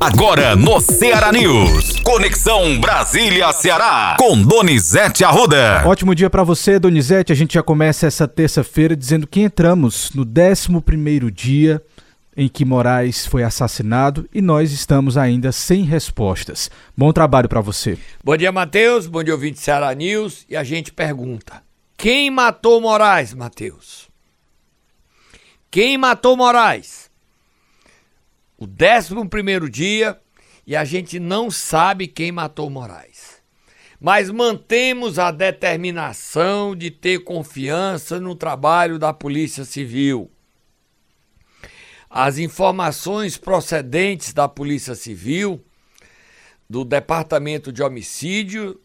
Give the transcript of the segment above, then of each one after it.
Agora no Ceará News. Conexão Brasília-Ceará. Com Donizete Arruda. Ótimo dia para você, Donizete. A gente já começa essa terça-feira dizendo que entramos no 11 dia em que Moraes foi assassinado e nós estamos ainda sem respostas. Bom trabalho para você. Bom dia, Matheus. Bom dia, ouvinte Ceará News. E a gente pergunta: quem matou Moraes, Matheus? Quem matou Moraes? O 11 primeiro dia e a gente não sabe quem matou Moraes. Mas mantemos a determinação de ter confiança no trabalho da Polícia Civil. As informações procedentes da Polícia Civil, do Departamento de Homicídio,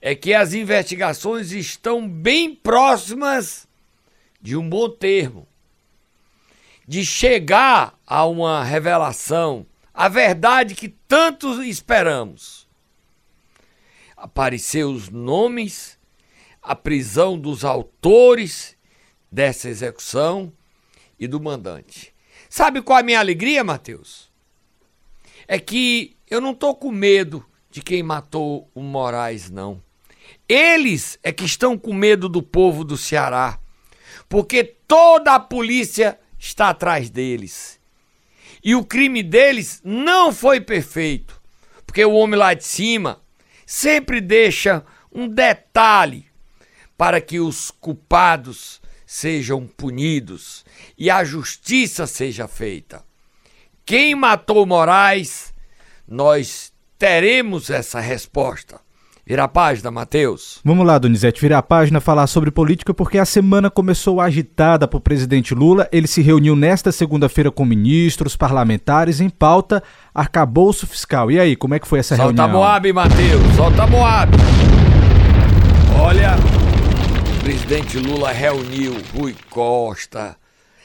é que as investigações estão bem próximas de um bom termo de chegar a uma revelação, a verdade que tanto esperamos. Apareceu os nomes, a prisão dos autores dessa execução e do mandante. Sabe qual é a minha alegria, Mateus? É que eu não estou com medo de quem matou o Moraes, não. Eles é que estão com medo do povo do Ceará, porque toda a polícia está atrás deles. E o crime deles não foi perfeito, porque o homem lá de cima sempre deixa um detalhe para que os culpados sejam punidos e a justiça seja feita. Quem matou Moraes, nós teremos essa resposta. Vira a página, Matheus. Vamos lá, Donizete, virar a página, falar sobre política, porque a semana começou agitada para o presidente Lula. Ele se reuniu nesta segunda-feira com ministros, parlamentares, em pauta arcabouço fiscal. E aí, como é que foi essa Solta reunião? Solta Moab, Matheus, solta Moab. Olha, o presidente Lula reuniu Rui Costa,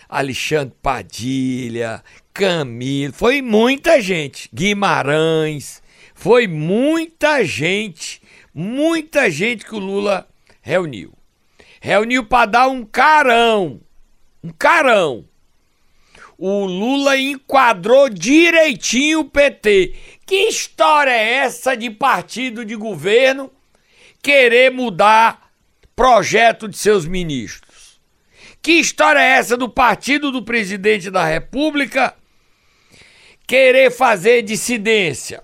Alexandre Padilha, Camilo, foi muita gente, Guimarães, foi muita gente muita gente que o Lula reuniu. Reuniu para dar um carão. Um carão. O Lula enquadrou direitinho o PT. Que história é essa de partido de governo querer mudar projeto de seus ministros? Que história é essa do partido do presidente da República querer fazer dissidência?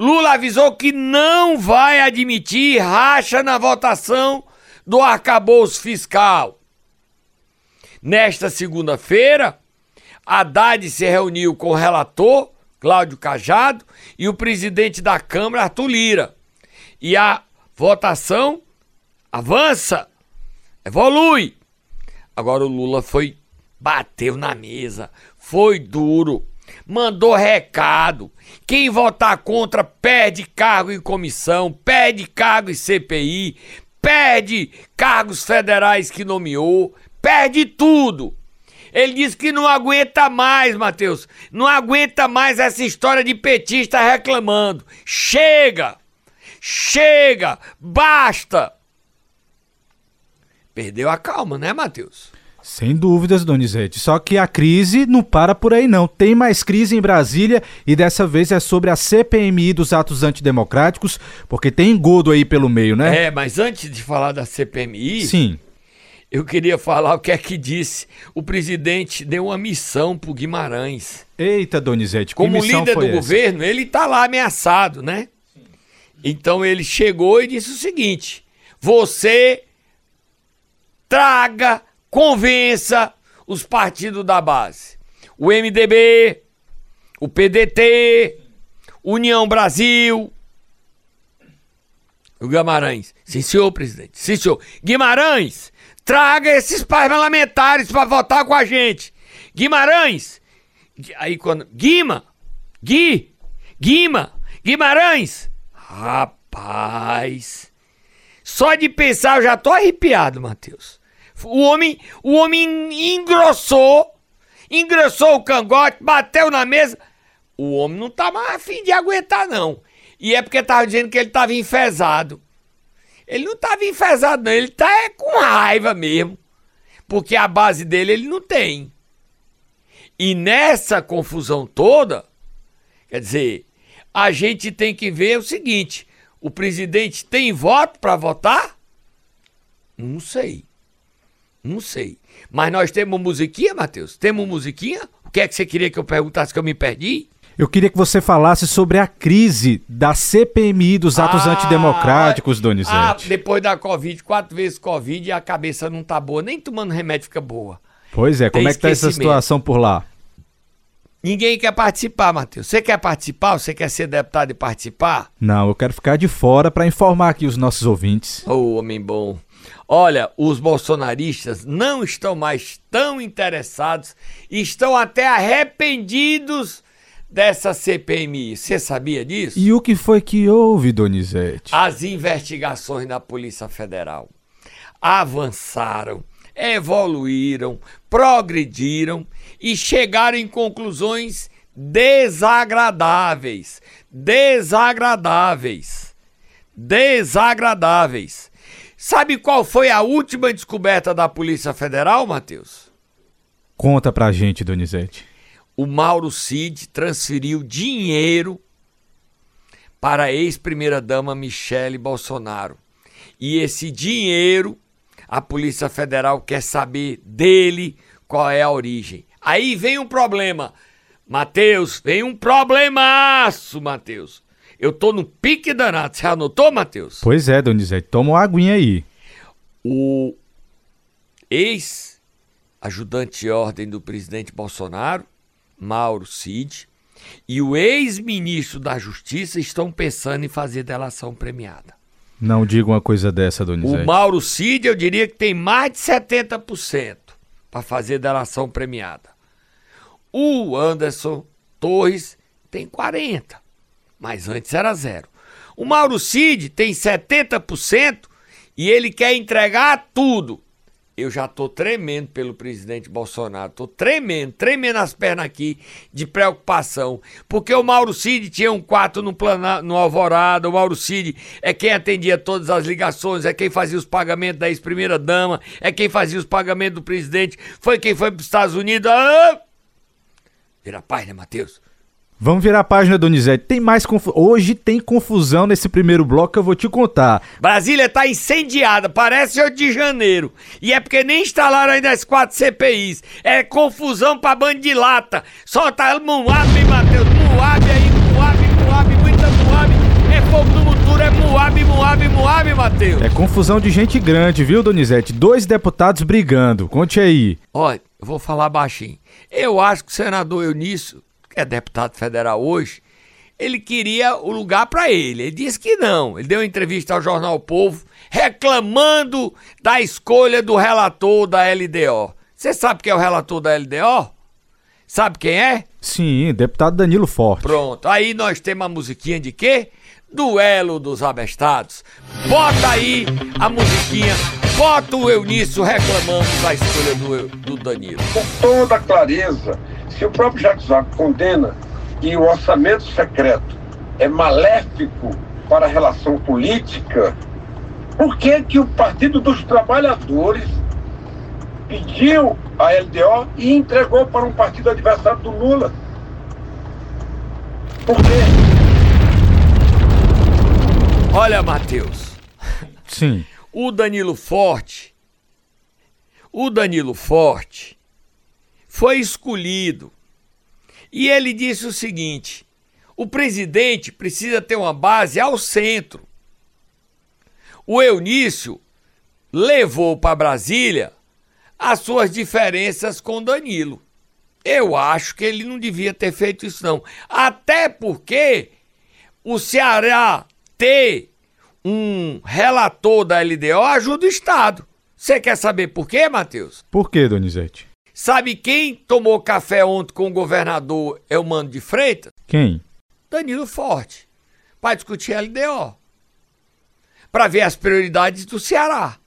Lula avisou que não vai admitir racha na votação do arcabouço fiscal. Nesta segunda-feira, Haddad se reuniu com o relator, Cláudio Cajado, e o presidente da Câmara, Arthur Lira. E a votação avança, evolui. Agora o Lula foi, bateu na mesa, foi duro, mandou recado. Quem votar contra perde cargo em comissão, perde cargo em CPI, perde cargos federais que nomeou, perde tudo. Ele disse que não aguenta mais, Matheus. Não aguenta mais essa história de petista reclamando. Chega! Chega! Basta! Perdeu a calma, né, Matheus? Sem dúvidas, Donizete. Só que a crise não para por aí, não. Tem mais crise em Brasília e dessa vez é sobre a CPMI dos atos antidemocráticos, porque tem engodo aí pelo meio, né? É, mas antes de falar da CPMI. Sim. Eu queria falar o que é que disse. O presidente deu uma missão pro Guimarães. Eita, Donizete, Como líder do essa? governo, ele tá lá ameaçado, né? Então ele chegou e disse o seguinte: você traga convença os partidos da base. O MDB, o PDT, União Brasil. O Guimarães. Sim, senhor, presidente. Sim, senhor. Guimarães, traga esses parlamentares para votar com a gente. Guimarães. Aí quando. Guima. Gui. Guima. Guimarães. Rapaz. Só de pensar eu já tô arrepiado, Matheus. O homem, o homem engrossou, engrossou o cangote, bateu na mesa. O homem não tá mais afim de aguentar, não. E é porque tava dizendo que ele tava enfesado. Ele não tava enfesado, não. Ele tá é, com raiva mesmo. Porque a base dele ele não tem. E nessa confusão toda, quer dizer, a gente tem que ver o seguinte: o presidente tem voto para votar? Não sei. Não sei. Mas nós temos musiquinha, Matheus? Temos musiquinha? O que é que você queria que eu perguntasse que eu me perdi? Eu queria que você falasse sobre a crise da CPMI dos atos ah, antidemocráticos, Donizete. Ah, depois da Covid, quatro vezes Covid e a cabeça não tá boa, nem tomando remédio fica boa. Pois é, Tem como é que tá essa situação por lá? Ninguém quer participar, Matheus. Você quer participar? Você quer ser deputado e participar? Não, eu quero ficar de fora para informar aqui os nossos ouvintes. Ô, oh, homem bom. Olha, os bolsonaristas não estão mais tão interessados, estão até arrependidos dessa CPMI. Você sabia disso? E o que foi que houve, Donizete? As investigações da Polícia Federal avançaram, evoluíram, progrediram e chegaram em conclusões desagradáveis. Desagradáveis. Desagradáveis. Sabe qual foi a última descoberta da Polícia Federal, Matheus? Conta pra gente, Donizete o Mauro Cid transferiu dinheiro para a ex-primeira-dama Michele Bolsonaro. E esse dinheiro, a Polícia Federal quer saber dele qual é a origem. Aí vem um problema. Matheus, vem um problemaço, Matheus. Eu tô no pique danado. Você anotou, Matheus? Pois é, Donizete. Toma uma aguinha aí. O ex-ajudante de ordem do presidente Bolsonaro Mauro Cid, e o ex-ministro da Justiça estão pensando em fazer delação premiada. Não diga uma coisa dessa, Donizete. O Mauro Cid, eu diria que tem mais de 70% para fazer delação premiada. O Anderson Torres tem 40%, mas antes era zero. O Mauro Cid tem 70% e ele quer entregar tudo eu já tô tremendo pelo presidente Bolsonaro, tô tremendo, tremendo as pernas aqui de preocupação, porque o Mauro Cid tinha um quarto no, plana, no Alvorada, o Mauro Cid é quem atendia todas as ligações, é quem fazia os pagamentos da ex-primeira dama, é quem fazia os pagamentos do presidente, foi quem foi para os Estados Unidos. Ah! Vira paz, né, Matheus? Vamos virar a página, Donizete. Tem mais confusão. Hoje tem confusão nesse primeiro bloco que eu vou te contar. Brasília tá incendiada, parece 8 de janeiro. E é porque nem instalaram ainda as quatro CPIs. É confusão pra bando de lata. Solta Moab, Matheus. Moab aí, Moab, Moab, muita Moab. É fogo no motor, é Moab, Moab, Moab, Matheus. É confusão de gente grande, viu, Donizete? Dois deputados brigando. Conte aí. Olha, eu vou falar baixinho. Eu acho que o senador Eunício é deputado federal hoje, ele queria o lugar para ele. Ele disse que não. Ele deu uma entrevista ao jornal o Povo reclamando da escolha do relator da LDO. Você sabe quem é o relator da LDO? Sabe quem é? Sim, deputado Danilo Forte. Pronto. Aí nós temos a musiquinha de quê? Duelo dos Abestados. Bota aí a musiquinha. Bota o Eunício reclamando da escolha do, do Danilo. Com toda clareza se o próprio Jacques Wagner condena que o orçamento secreto é maléfico para a relação política, por que, que o Partido dos Trabalhadores pediu a LDO e entregou para um partido adversário do Lula? Por quê? Olha, Matheus. Sim. O Danilo Forte, o Danilo Forte foi escolhido. E ele disse o seguinte: o presidente precisa ter uma base ao centro. O Eunício levou para Brasília as suas diferenças com Danilo. Eu acho que ele não devia ter feito isso, não. Até porque o Ceará ter um relator da LDO ajuda o Estado. Você quer saber por quê, Matheus? Por quê, Donizete? Sabe quem tomou café ontem com o governador é o Mano de Freitas? Quem? Danilo Forte. Para discutir LDO. Para ver as prioridades do Ceará.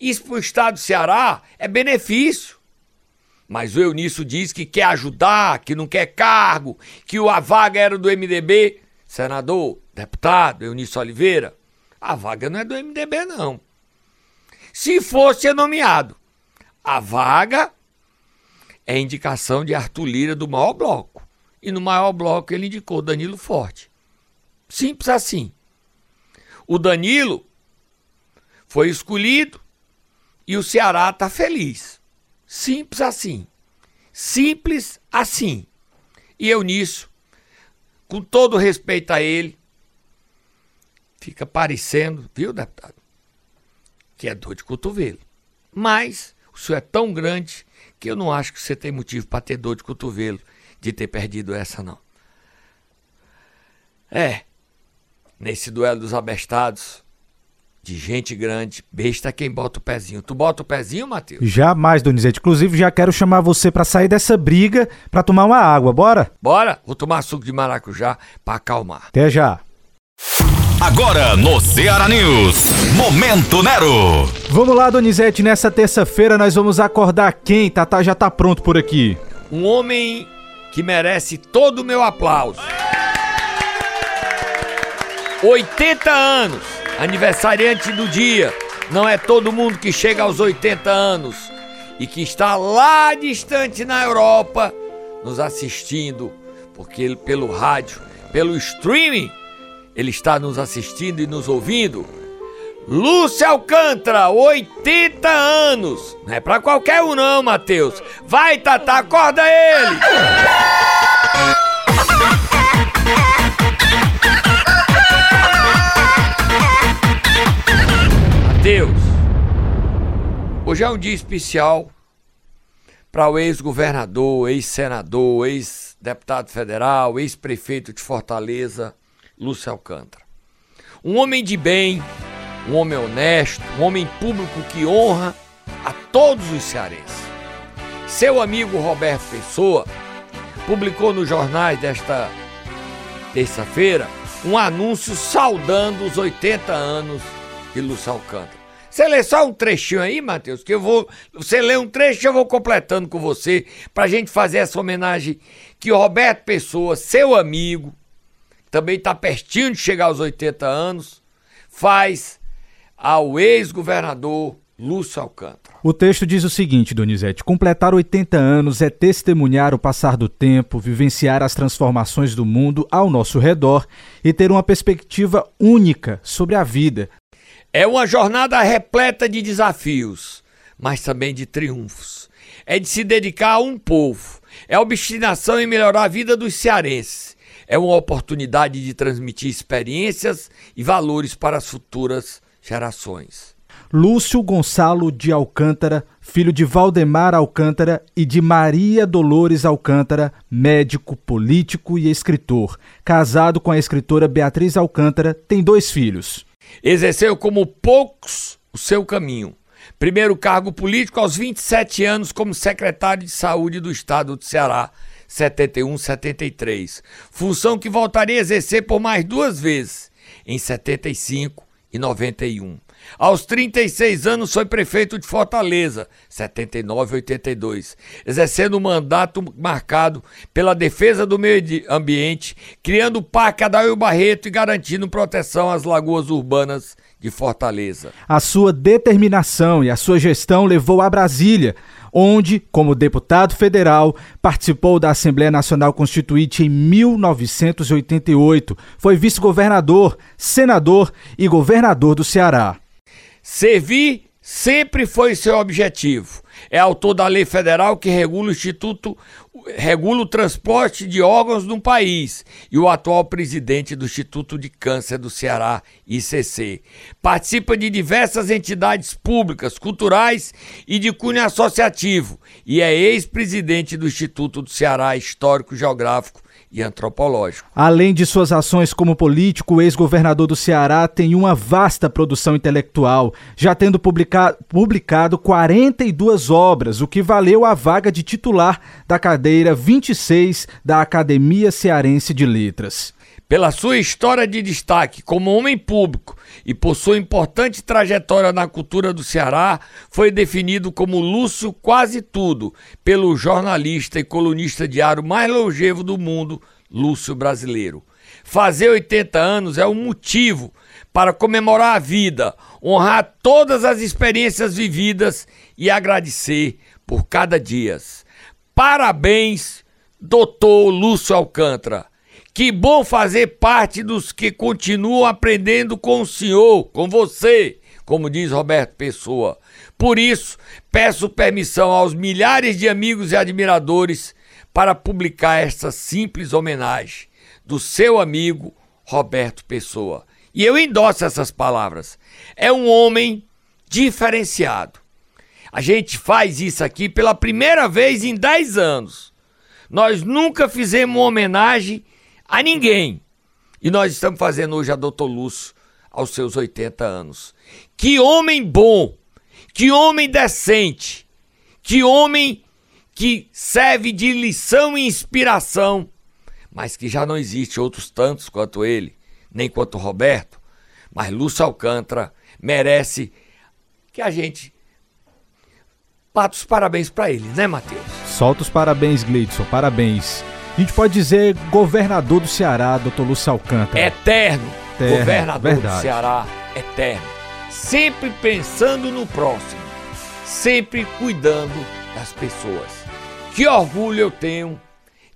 Isso para o estado do Ceará é benefício. Mas o Eunício diz que quer ajudar, que não quer cargo, que a vaga era do MDB. Senador, deputado, Eunício Oliveira, a vaga não é do MDB, não. Se fosse é nomeado a vaga é indicação de Arthur Lira do maior bloco. E no maior bloco ele indicou Danilo Forte. Simples assim. O Danilo foi escolhido e o Ceará está feliz. Simples assim. Simples assim. E eu nisso, com todo respeito a ele, fica parecendo, viu, deputado? Que é dor de cotovelo. Mas o senhor é tão grande que eu não acho que você tem motivo para ter dor de cotovelo de ter perdido essa, não. É, nesse duelo dos abestados, de gente grande, besta é quem bota o pezinho. Tu bota o pezinho, Matheus? Jamais, Donizete. Inclusive, já quero chamar você para sair dessa briga para tomar uma água, bora? Bora? Vou tomar suco de maracujá para acalmar. Até já. Agora no Ceará News, Momento Nero. Vamos lá, Donizete. Nessa terça-feira nós vamos acordar quem? Tatá já tá pronto por aqui. Um homem que merece todo o meu aplauso. 80 anos, aniversariante do dia. Não é todo mundo que chega aos 80 anos e que está lá distante na Europa nos assistindo, porque ele, pelo rádio, pelo streaming, ele está nos assistindo e nos ouvindo. Lúcia Alcântara, 80 anos. Não é pra qualquer um não, Matheus. Vai, Tata, acorda ele! Matheus, hoje é um dia especial para o ex-governador, ex-senador, ex-deputado federal, ex-prefeito de Fortaleza, Lúcio Alcântara. Um homem de bem, um homem honesto, um homem público que honra a todos os cearenses. Seu amigo Roberto Pessoa publicou nos jornais desta terça-feira um anúncio saudando os 80 anos de Lúcio Alcântara. Você lê só um trechinho aí, Matheus, que eu vou. Você lê um trecho eu vou completando com você, pra gente fazer essa homenagem que Roberto Pessoa, seu amigo, também está pertinho de chegar aos 80 anos, faz ao ex-governador Lúcio Alcântara. O texto diz o seguinte, Donizete: completar 80 anos é testemunhar o passar do tempo, vivenciar as transformações do mundo ao nosso redor e ter uma perspectiva única sobre a vida. É uma jornada repleta de desafios, mas também de triunfos. É de se dedicar a um povo. É obstinação em melhorar a vida dos cearenses. É uma oportunidade de transmitir experiências e valores para as futuras gerações. Lúcio Gonçalo de Alcântara, filho de Valdemar Alcântara e de Maria Dolores Alcântara, médico, político e escritor. Casado com a escritora Beatriz Alcântara, tem dois filhos. Exerceu como poucos o seu caminho. Primeiro cargo político aos 27 anos como secretário de saúde do estado do Ceará, 71-73. Função que voltaria a exercer por mais duas vezes, em 75 e 91. Aos 36 anos foi prefeito de Fortaleza, 79 e 82, exercendo um mandato marcado pela defesa do meio ambiente, criando o Parque Adail Barreto e garantindo proteção às lagoas urbanas de Fortaleza. A sua determinação e a sua gestão levou a Brasília, onde, como deputado federal, participou da Assembleia Nacional Constituinte em 1988. Foi vice-governador, senador e governador do Ceará. Servir sempre foi seu objetivo. É autor da lei federal que regula o Instituto, regula o transporte de órgãos no país e o atual presidente do Instituto de Câncer do Ceará, ICC. Participa de diversas entidades públicas, culturais e de cunho associativo e é ex-presidente do Instituto do Ceará Histórico Geográfico e antropológico. Além de suas ações como político, o ex-governador do Ceará tem uma vasta produção intelectual, já tendo publicado, publicado 42 obras, o que valeu a vaga de titular da cadeira 26 da Academia Cearense de Letras. Pela sua história de destaque como homem público e por sua importante trajetória na cultura do Ceará, foi definido como Lúcio Quase Tudo pelo jornalista e colunista diário mais longevo do mundo, Lúcio Brasileiro. Fazer 80 anos é um motivo para comemorar a vida, honrar todas as experiências vividas e agradecer por cada dia. Parabéns, doutor Lúcio Alcântara. Que bom fazer parte dos que continuam aprendendo com o senhor, com você, como diz Roberto Pessoa. Por isso, peço permissão aos milhares de amigos e admiradores para publicar esta simples homenagem do seu amigo Roberto Pessoa. E eu endosso essas palavras. É um homem diferenciado. A gente faz isso aqui pela primeira vez em 10 anos. Nós nunca fizemos uma homenagem a ninguém. E nós estamos fazendo hoje a Doutor Lúcio aos seus 80 anos. Que homem bom, que homem decente, que homem que serve de lição e inspiração, mas que já não existe outros tantos quanto ele, nem quanto Roberto, mas Lúcio Alcântara merece que a gente bata os parabéns para ele, né, Matheus? Solta os parabéns, Gleidson, parabéns. A gente pode dizer governador do Ceará, doutor Lúcio Alcântara. Eterno, Eterno governador verdade. do Ceará, eterno. Sempre pensando no próximo, sempre cuidando das pessoas. Que orgulho eu tenho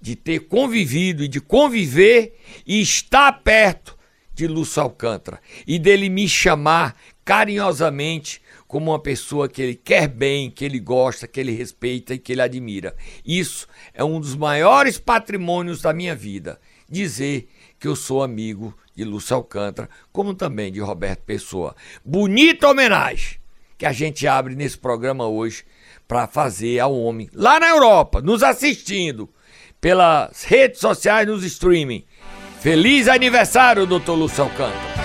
de ter convivido e de conviver e estar perto de Lúcio Alcântara e dele me chamar carinhosamente como uma pessoa que ele quer bem, que ele gosta, que ele respeita e que ele admira. Isso é um dos maiores patrimônios da minha vida. Dizer que eu sou amigo de Lúcio Alcântara, como também de Roberto Pessoa. Bonita homenagem que a gente abre nesse programa hoje para fazer ao homem lá na Europa, nos assistindo pelas redes sociais, nos streaming. Feliz aniversário, doutor Lúcio Alcântara.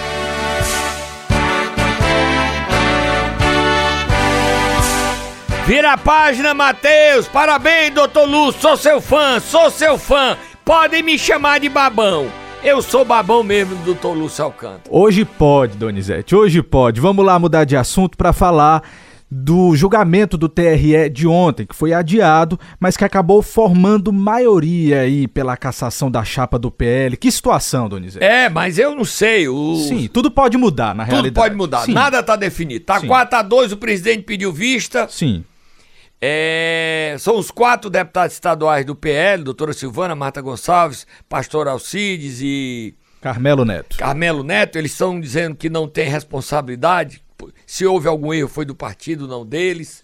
Vira a página, Matheus. Parabéns, doutor Lúcio. Sou seu fã, sou seu fã. Podem me chamar de babão. Eu sou babão mesmo do doutor Lúcio Alcântara. Hoje pode, Donizete, hoje pode. Vamos lá mudar de assunto para falar do julgamento do TRE de ontem, que foi adiado, mas que acabou formando maioria aí pela cassação da chapa do PL. Que situação, Donizete? É, mas eu não sei. O... Sim, tudo pode mudar, na tudo realidade. Tudo pode mudar, Sim. nada está definido. Tá 4 a 2 o presidente pediu vista. Sim. É, são os quatro deputados estaduais do PL, doutora Silvana, Marta Gonçalves, pastor Alcides e. Carmelo Neto. Carmelo Neto, eles estão dizendo que não tem responsabilidade. Se houve algum erro, foi do partido, não deles.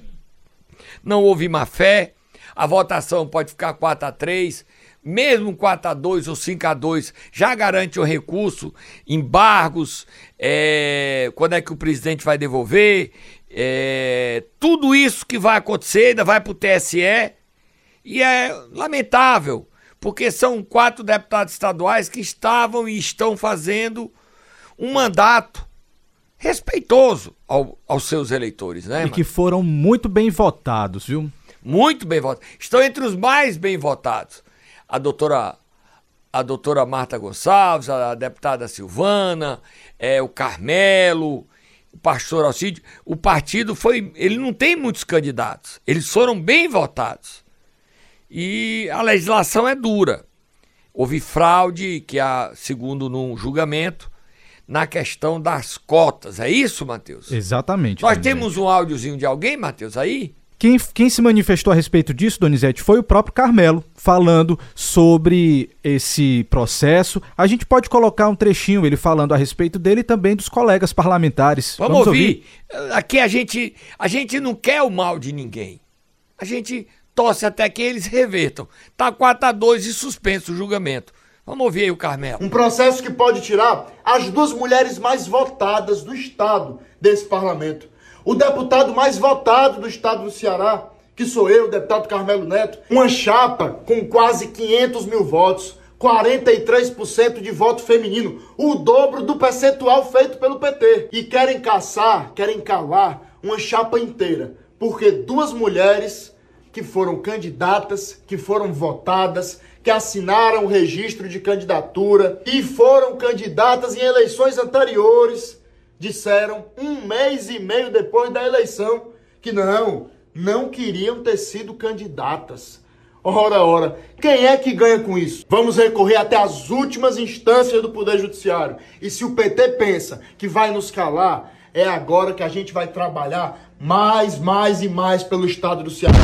Não houve má fé. A votação pode ficar 4 a 3 mesmo 4 a 2 ou 5 a 2 já garante o recurso, embargos, é, quando é que o presidente vai devolver, é, tudo isso que vai acontecer ainda vai para o TSE e é lamentável, porque são quatro deputados estaduais que estavam e estão fazendo um mandato respeitoso ao, aos seus eleitores, né? E que foram muito bem votados, viu? Muito bem votados. Estão entre os mais bem votados. A doutora, a doutora Marta Gonçalves, a deputada Silvana, é, o Carmelo, o pastor Alcide, o partido foi. Ele não tem muitos candidatos. Eles foram bem votados. E a legislação é dura. Houve fraude, que há, segundo num julgamento, na questão das cotas. É isso, Matheus? Exatamente. Nós temos um áudiozinho de alguém, Matheus, aí? Quem, quem se manifestou a respeito disso, Donizete, foi o próprio Carmelo, falando sobre esse processo. A gente pode colocar um trechinho ele falando a respeito dele e também dos colegas parlamentares. Vamos, Vamos ouvir? ouvir? Aqui a gente, a gente não quer o mal de ninguém. A gente torce até que eles revertam. Tá 4 a 2 e suspenso o julgamento. Vamos ouvir aí o Carmelo. Um processo que pode tirar as duas mulheres mais votadas do Estado desse parlamento o deputado mais votado do estado do Ceará, que sou eu, o deputado Carmelo Neto, uma chapa com quase 500 mil votos, 43% de voto feminino, o dobro do percentual feito pelo PT. E querem caçar, querem calar uma chapa inteira, porque duas mulheres que foram candidatas, que foram votadas, que assinaram o registro de candidatura e foram candidatas em eleições anteriores disseram um mês e meio depois da eleição que não, não queriam ter sido candidatas. Ora, ora, quem é que ganha com isso? Vamos recorrer até as últimas instâncias do Poder Judiciário. E se o PT pensa que vai nos calar, é agora que a gente vai trabalhar mais, mais e mais pelo Estado do Ceará.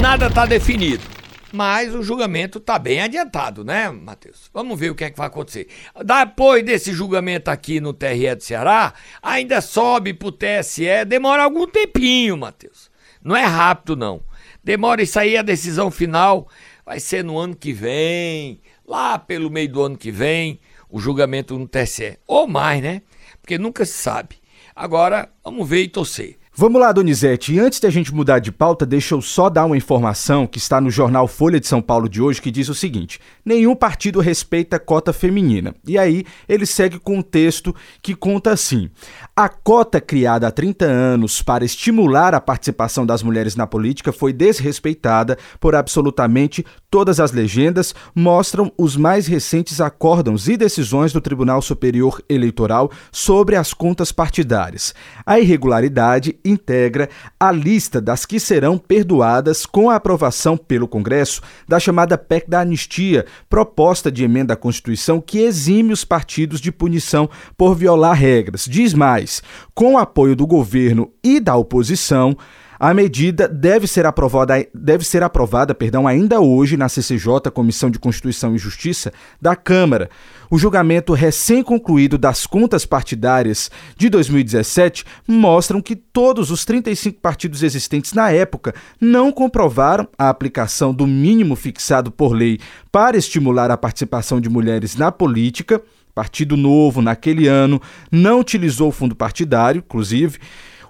nada está definido. Mas o julgamento está bem adiantado, né, Matheus? Vamos ver o que é que vai acontecer. Depois desse julgamento aqui no TRE do Ceará, ainda sobe para o TSE, demora algum tempinho, Matheus. Não é rápido, não. Demora isso aí, a decisão final vai ser no ano que vem, lá pelo meio do ano que vem, o julgamento no TSE. Ou mais, né? Porque nunca se sabe. Agora, vamos ver e torcer. Vamos lá, Donizete. E antes da gente mudar de pauta, deixa eu só dar uma informação que está no jornal Folha de São Paulo de hoje, que diz o seguinte: nenhum partido respeita a cota feminina. E aí ele segue com um texto que conta assim: a cota criada há 30 anos para estimular a participação das mulheres na política foi desrespeitada por absolutamente todas as legendas, mostram os mais recentes acórdãos e decisões do Tribunal Superior Eleitoral sobre as contas partidárias. A irregularidade integra a lista das que serão perdoadas com a aprovação pelo Congresso da chamada PEC da Anistia, proposta de emenda à Constituição que exime os partidos de punição por violar regras. Diz mais: com o apoio do governo e da oposição, a medida deve ser aprovada, deve ser aprovada perdão, ainda hoje na CCJ, Comissão de Constituição e Justiça da Câmara. O julgamento recém-concluído das contas partidárias de 2017 mostram que todos os 35 partidos existentes na época não comprovaram a aplicação do mínimo fixado por lei para estimular a participação de mulheres na política. Partido Novo, naquele ano, não utilizou o fundo partidário, inclusive.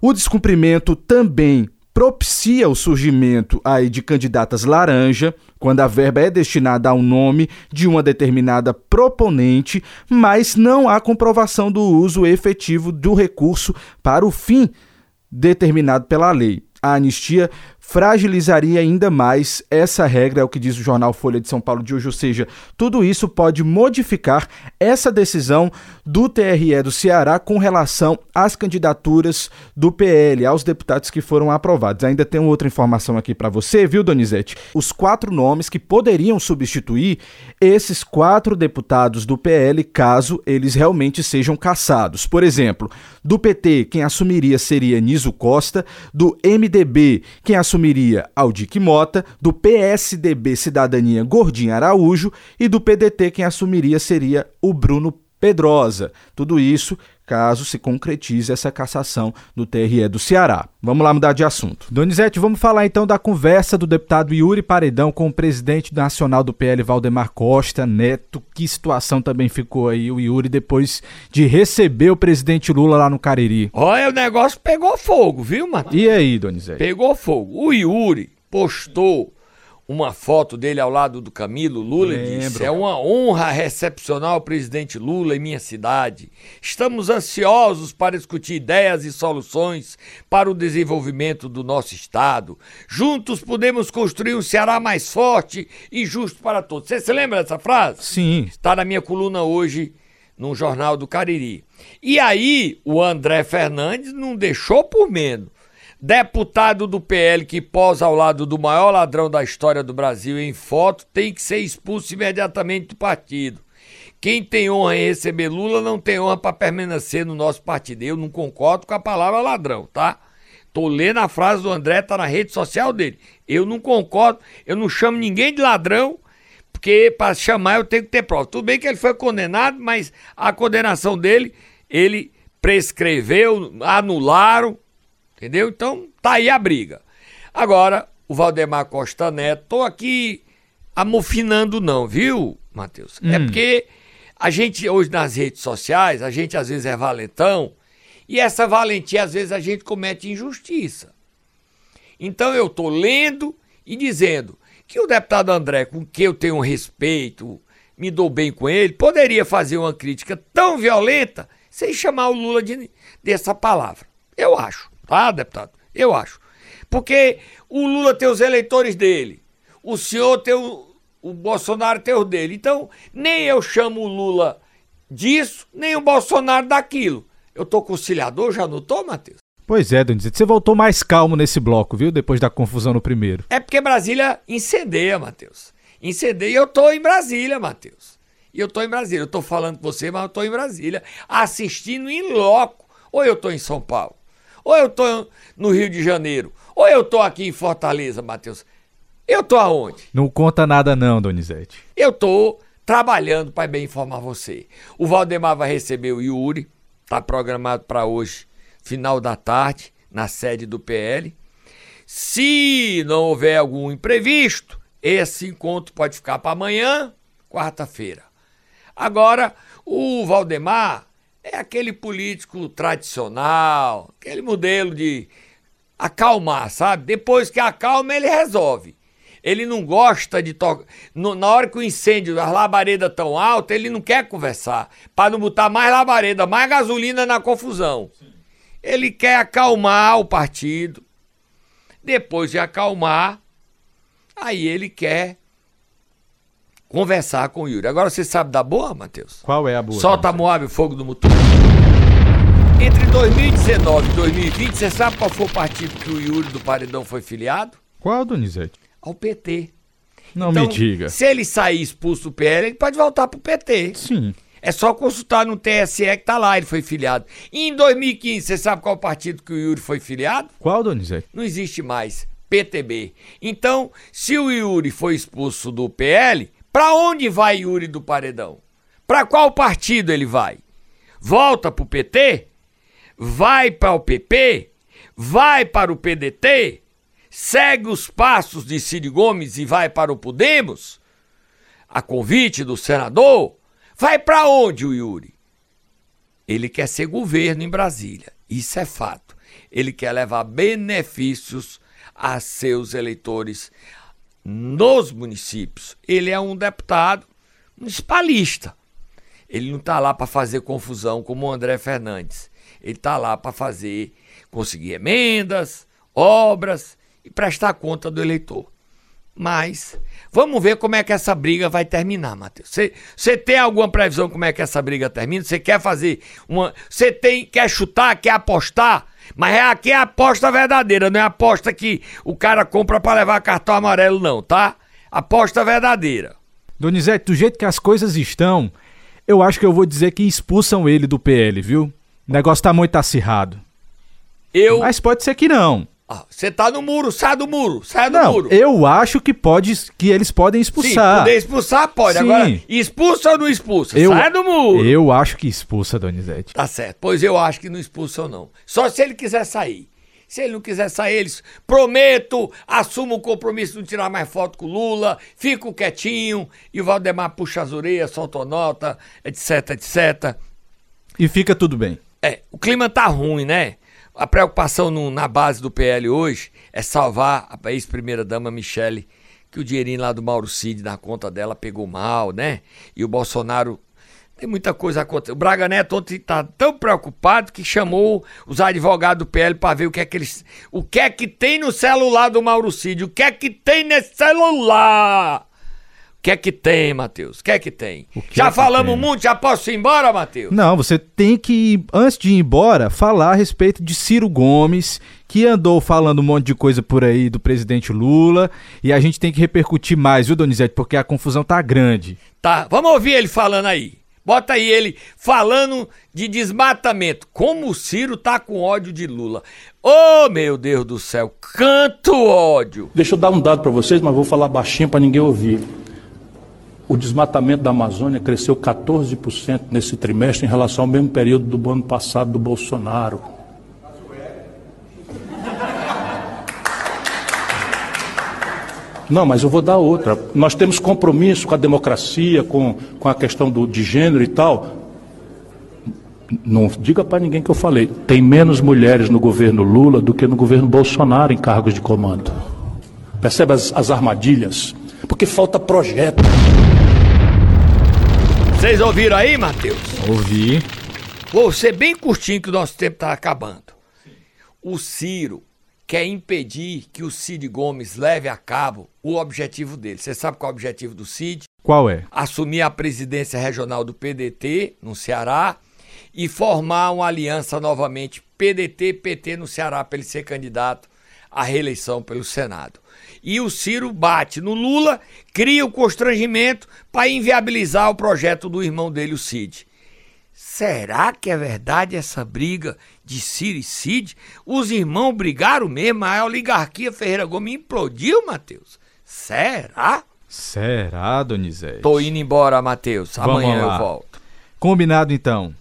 O descumprimento também propicia o surgimento aí de candidatas laranja, quando a verba é destinada ao nome de uma determinada proponente, mas não há comprovação do uso efetivo do recurso para o fim determinado pela lei. A anistia fragilizaria ainda mais essa regra, é o que diz o jornal Folha de São Paulo de hoje. Ou seja, tudo isso pode modificar essa decisão do TRE do Ceará com relação às candidaturas do PL, aos deputados que foram aprovados. Ainda tem outra informação aqui para você, viu, Donizete? Os quatro nomes que poderiam substituir esses quatro deputados do PL, caso eles realmente sejam caçados. Por exemplo, do PT, quem assumiria seria Niso Costa, do MDB, quem assumiria assumiria Aldic Mota, do PSDB Cidadania Gordinho Araújo e do PDT quem assumiria seria o Bruno Pedrosa. Tudo isso caso se concretize essa cassação do TRE do Ceará. Vamos lá mudar de assunto. Donizete, vamos falar então da conversa do deputado Yuri Paredão com o presidente nacional do PL, Valdemar Costa Neto. Que situação também ficou aí o Yuri depois de receber o presidente Lula lá no Cariri? Olha, o negócio pegou fogo, viu, Matheus? E aí, Donizete? Pegou fogo. O Yuri postou uma foto dele ao lado do Camilo Lula e disse: É uma honra recepcionar o presidente Lula em minha cidade. Estamos ansiosos para discutir ideias e soluções para o desenvolvimento do nosso estado. Juntos podemos construir um Ceará mais forte e justo para todos. Você se lembra dessa frase? Sim. Está na minha coluna hoje no Jornal do Cariri. E aí, o André Fernandes não deixou por menos Deputado do PL que posa ao lado do maior ladrão da história do Brasil em foto tem que ser expulso imediatamente do partido. Quem tem honra em receber Lula não tem honra para permanecer no nosso partido. Eu não concordo com a palavra ladrão, tá? Tô lendo a frase do André, tá na rede social dele. Eu não concordo, eu não chamo ninguém de ladrão, porque para chamar eu tenho que ter prova. Tudo bem que ele foi condenado, mas a condenação dele, ele prescreveu, anularam, Entendeu? Então, tá aí a briga. Agora, o Valdemar Costa Neto, tô aqui amofinando não, viu, Matheus? É hum. É porque a gente hoje nas redes sociais, a gente às vezes é valentão, e essa valentia às vezes a gente comete injustiça. Então eu tô lendo e dizendo que o deputado André, com quem eu tenho respeito, me dou bem com ele, poderia fazer uma crítica tão violenta sem chamar o Lula de, dessa palavra. Eu acho. Tá, deputado? Eu acho. Porque o Lula tem os eleitores dele, o senhor tem o, o Bolsonaro tem os dele. Então, nem eu chamo o Lula disso, nem o Bolsonaro daquilo. Eu tô conciliador, já notou, Matheus? Pois é, Donizete, você voltou mais calmo nesse bloco, viu? Depois da confusão no primeiro. É porque Brasília incendeia, Matheus. Incendeia e eu tô em Brasília, Matheus. E eu tô em Brasília. Eu tô falando com você, mas eu tô em Brasília, assistindo em loco. Ou eu tô em São Paulo ou eu estou no Rio de Janeiro, ou eu estou aqui em Fortaleza, Matheus. Eu tô aonde? Não conta nada não, Donizete. Eu tô trabalhando para bem informar você. O Valdemar vai receber o Yuri, tá programado para hoje, final da tarde, na sede do PL. Se não houver algum imprevisto, esse encontro pode ficar para amanhã, quarta-feira. Agora, o Valdemar é aquele político tradicional, aquele modelo de acalmar, sabe? Depois que acalma, ele resolve. Ele não gosta de tocar. Na hora que o incêndio, as labaredas tão altas, ele não quer conversar. Para não botar mais labareda, mais gasolina na confusão. Ele quer acalmar o partido. Depois de acalmar, aí ele quer conversar com o Yuri. Agora você sabe da boa, Matheus? Qual é a boa? Solta a Moab o fogo do motor. Entre 2019 e 2020, você sabe qual foi o partido que o Yuri do Paredão foi filiado? Qual, Donizete? ao PT. Não então, me diga. Se ele sair expulso do PL, ele pode voltar pro PT. Sim. É só consultar no TSE que tá lá, ele foi filiado. E em 2015, você sabe qual partido que o Yuri foi filiado? Qual, Donizete? Não existe mais. PTB. Então, se o Yuri foi expulso do PL, para onde vai Yuri do Paredão? Para qual partido ele vai? Volta pro PT? Vai para o PP? Vai para o PDT? segue os passos de Cid Gomes e vai para o Podemos, a convite do senador, vai para onde o Yuri? Ele quer ser governo em Brasília, isso é fato. Ele quer levar benefícios a seus eleitores nos municípios. Ele é um deputado municipalista. Ele não está lá para fazer confusão como o André Fernandes. Ele está lá para fazer, conseguir emendas, obras e prestar conta do eleitor. Mas vamos ver como é que essa briga vai terminar, Matheus. Você tem alguma previsão como é que essa briga termina? Você quer fazer uma. Você tem. Quer chutar, quer apostar? Mas é aqui é aposta verdadeira, não é aposta que o cara compra para levar cartão amarelo, não, tá? Aposta verdadeira. Donizete, do jeito que as coisas estão, eu acho que eu vou dizer que expulsam ele do PL, viu? O negócio tá muito acirrado. Eu. Mas pode ser que não. Você tá no muro, sai do muro, sai do não, muro. Eu acho que pode, que eles podem expulsar. Sim, poder expulsar pode. Sim. Agora, expulsa ou não expulsa? Eu, sai do muro. Eu acho que expulsa, Donizete. Tá certo. Pois eu acho que não expulsa ou não. Só se ele quiser sair. Se ele não quiser sair, eles prometo, assumo o compromisso de não tirar mais foto com o Lula, fico quietinho, e o Valdemar puxa as orelhas, solta nota, etc, etc. E fica tudo bem. É, o clima tá ruim, né? A preocupação no, na base do PL hoje é salvar a ex-primeira-dama Michele, que o dinheirinho lá do Mauro Cid na conta dela pegou mal, né? E o Bolsonaro tem muita coisa acontecendo. O Braga Neto ontem tá tão preocupado que chamou os advogados do PL para ver o que é que eles. O que é que tem no celular do Mauro Cid? O que é que tem nesse celular? O que é que tem, Matheus? O que é que tem? Que já é falamos tem? muito, já posso ir embora, Matheus? Não, você tem que, antes de ir embora, falar a respeito de Ciro Gomes, que andou falando um monte de coisa por aí do presidente Lula, e a gente tem que repercutir mais, viu, Donizete? Porque a confusão tá grande. Tá, vamos ouvir ele falando aí. Bota aí ele falando de desmatamento. Como o Ciro tá com ódio de Lula. Ô, oh, meu Deus do céu, canto ódio. Deixa eu dar um dado para vocês, mas vou falar baixinho para ninguém ouvir. O desmatamento da Amazônia cresceu 14% nesse trimestre em relação ao mesmo período do ano passado do Bolsonaro. Não, mas eu vou dar outra. Nós temos compromisso com a democracia, com, com a questão do, de gênero e tal. Não diga para ninguém que eu falei. Tem menos mulheres no governo Lula do que no governo Bolsonaro em cargos de comando. Percebe as, as armadilhas? Porque falta projeto. Vocês ouviram aí, Matheus? Ouvi. Vou ser bem curtinho que o nosso tempo está acabando. O Ciro quer impedir que o Cid Gomes leve a cabo o objetivo dele. Você sabe qual é o objetivo do Cid? Qual é? Assumir a presidência regional do PDT no Ceará e formar uma aliança novamente PDT-PT no Ceará para ele ser candidato à reeleição pelo Senado e o Ciro bate no Lula, cria o constrangimento para inviabilizar o projeto do irmão dele, o Cid. Será que é verdade essa briga de Ciro e Cid? Os irmãos brigaram mesmo, a oligarquia Ferreira Gomes implodiu, Matheus. Será? Será, Donizete? Tô indo embora, Matheus. Amanhã eu volto. Combinado então.